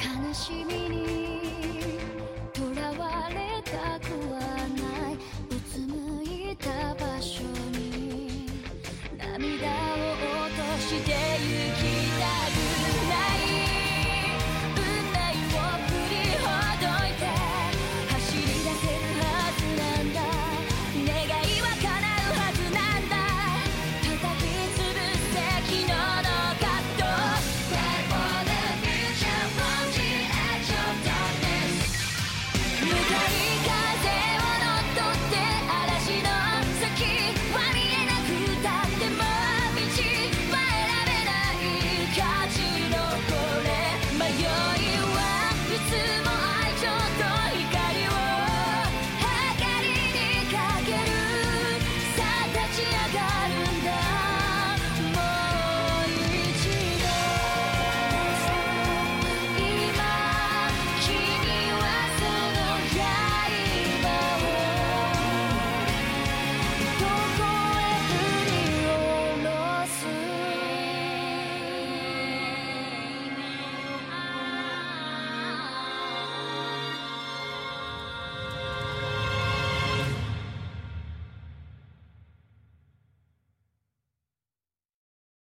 悲しみにとらわれたくはない。うつむいた場所に涙を落としてゆき